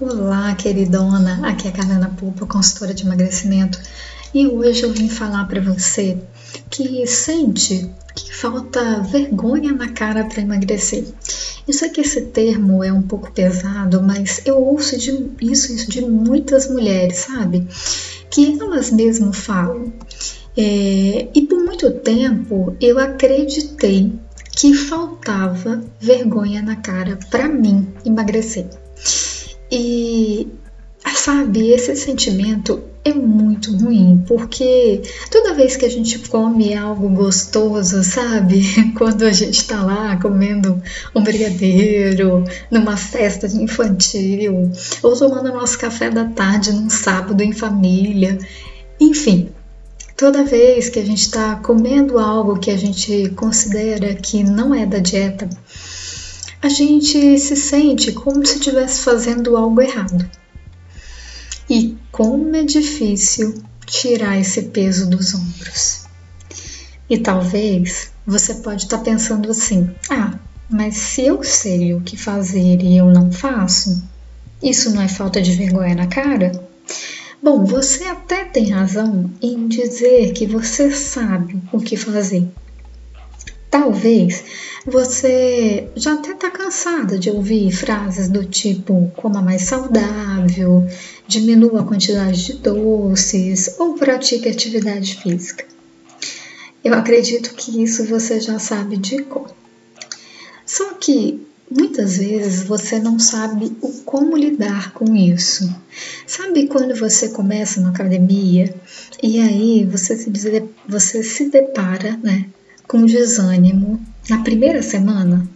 Olá, queridona. Aqui é a Carolina Pupa, consultora de emagrecimento, e hoje eu vim falar para você que sente que falta vergonha na cara para emagrecer. Eu sei que esse termo é um pouco pesado, mas eu ouço de, isso de muitas mulheres, sabe? Que elas mesmas falam. É, e por muito tempo eu acreditei que faltava vergonha na cara para mim emagrecer. E sabe, esse sentimento é muito ruim, porque toda vez que a gente come algo gostoso, sabe? Quando a gente tá lá comendo um brigadeiro, numa festa infantil, ou tomando nosso café da tarde num sábado em família, enfim, Toda vez que a gente está comendo algo que a gente considera que não é da dieta, a gente se sente como se estivesse fazendo algo errado. E como é difícil tirar esse peso dos ombros. E talvez você pode estar tá pensando assim: ah, mas se eu sei o que fazer e eu não faço, isso não é falta de vergonha na cara? Bom, você até tem razão em dizer que você sabe o que fazer. Talvez você já até está cansada de ouvir frases do tipo coma mais saudável, diminua a quantidade de doces ou pratique atividade física. Eu acredito que isso você já sabe de cor. Só que Muitas vezes você não sabe o como lidar com isso. Sabe quando você começa na academia e aí você se, você se depara né, com desânimo na primeira semana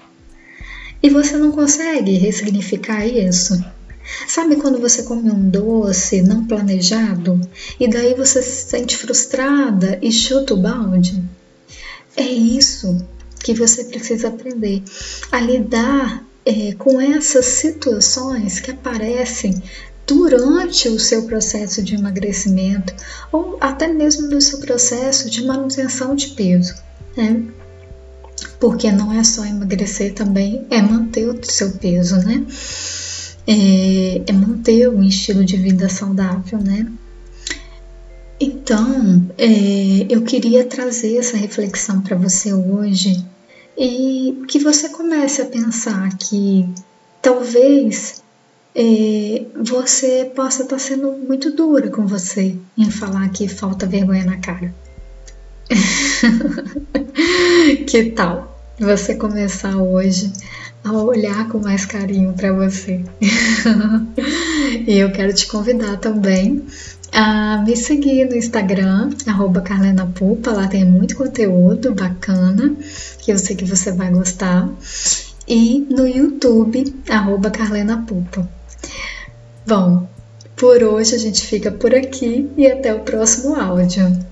e você não consegue ressignificar isso? Sabe quando você come um doce não planejado e daí você se sente frustrada e chuta o balde? É isso que você precisa aprender a lidar é, com essas situações que aparecem durante o seu processo de emagrecimento ou até mesmo no seu processo de manutenção de peso, né? Porque não é só emagrecer também, é manter o seu peso, né? É, é manter um estilo de vida saudável, né? Então, é, eu queria trazer essa reflexão para você hoje e que você comece a pensar que talvez é, você possa estar tá sendo muito dura com você em falar que falta vergonha na cara. que tal você começar hoje a olhar com mais carinho para você? e eu quero te convidar também a me seguir no Instagram, arroba lá tem muito conteúdo bacana que eu sei que você vai gostar. E no YouTube, arroba. Bom, por hoje a gente fica por aqui e até o próximo áudio.